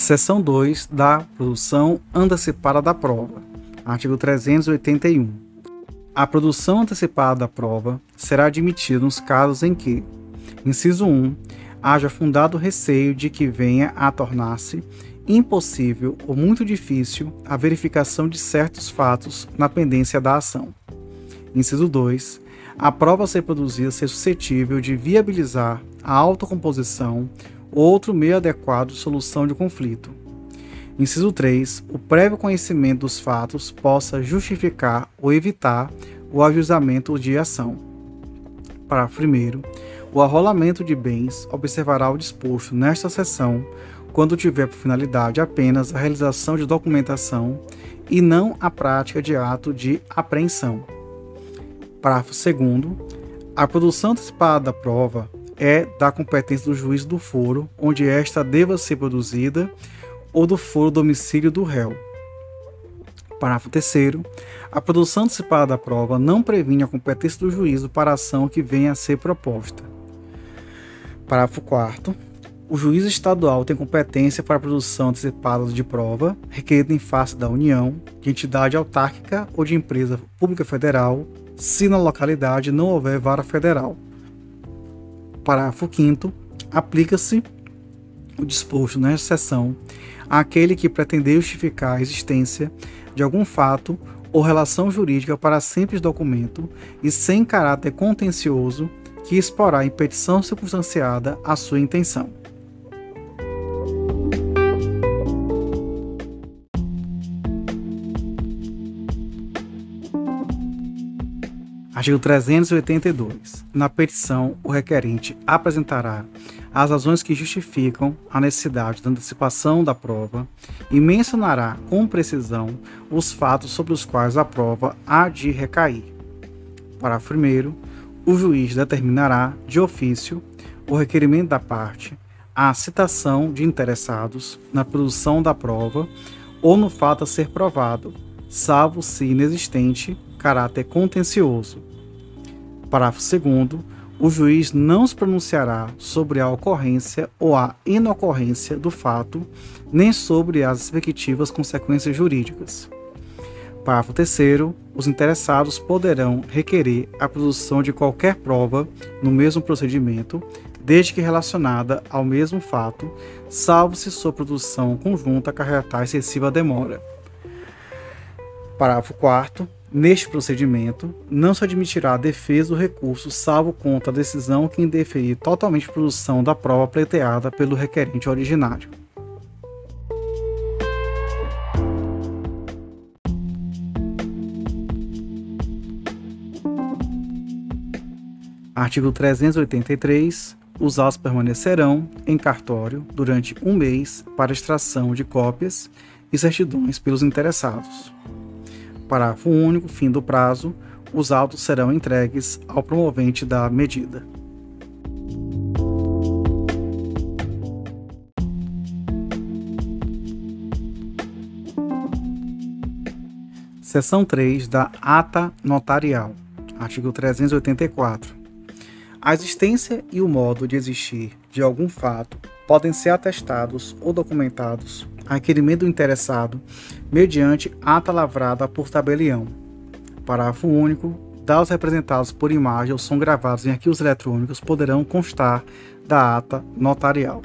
Seção 2 da produção antecipada da prova. Artigo 381. A produção antecipada da prova será admitida nos casos em que, inciso 1, haja fundado receio de que venha a tornar-se impossível ou muito difícil a verificação de certos fatos na pendência da ação. Inciso 2. A prova a ser produzida ser suscetível de viabilizar a autocomposição outro meio adequado de solução de conflito. Inciso 3. O prévio conhecimento dos fatos possa justificar ou evitar o ajuizamento de ação. Parágrafo 1. O arrolamento de bens observará o disposto nesta seção quando tiver por finalidade apenas a realização de documentação e não a prática de ato de apreensão. Parágrafo 2. A produção antecipada da prova é da competência do juiz do foro, onde esta deva ser produzida, ou do foro domicílio do réu. Parágrafo 3. A produção antecipada da prova não previne a competência do juízo para a ação que venha a ser proposta. Parágrafo 4. O juiz estadual tem competência para a produção antecipada de prova, requerida em face da União, de entidade autárquica ou de empresa pública federal, se na localidade não houver vara federal. Parágrafo 5. Aplica-se o disposto nesta seção àquele que pretender justificar a existência de algum fato ou relação jurídica para simples documento e sem caráter contencioso que exporá em petição circunstanciada a sua intenção. Artigo 382. Na petição, o requerente apresentará as razões que justificam a necessidade da antecipação da prova e mencionará com precisão os fatos sobre os quais a prova há de recair. Parágrafo 1. O juiz determinará, de ofício, o requerimento da parte, a citação de interessados na produção da prova ou no fato a ser provado, salvo se inexistente caráter contencioso Parágrafo 2. O juiz não se pronunciará sobre a ocorrência ou a inocorrência do fato, nem sobre as respectivas consequências jurídicas. Parágrafo 3. Os interessados poderão requerer a produção de qualquer prova no mesmo procedimento, desde que relacionada ao mesmo fato, salvo se sua produção conjunta acarretar excessiva demora. Parágrafo 4. Neste procedimento, não se admitirá a defesa do recurso, salvo contra a decisão que indeferir totalmente a produção da prova pleiteada pelo requerente originário. Artigo 383. Os autos permanecerão em cartório durante um mês para extração de cópias e certidões pelos interessados. Parágrafo único, fim do prazo, os autos serão entregues ao promovente da medida. Seção 3 da Ata Notarial. Artigo 384. A existência e o modo de existir de algum fato podem ser atestados ou documentados requerimento do interessado mediante ata lavrada por tabelião. Parágrafo único. Dados representados por imagem ou som gravados em arquivos eletrônicos poderão constar da ata notarial.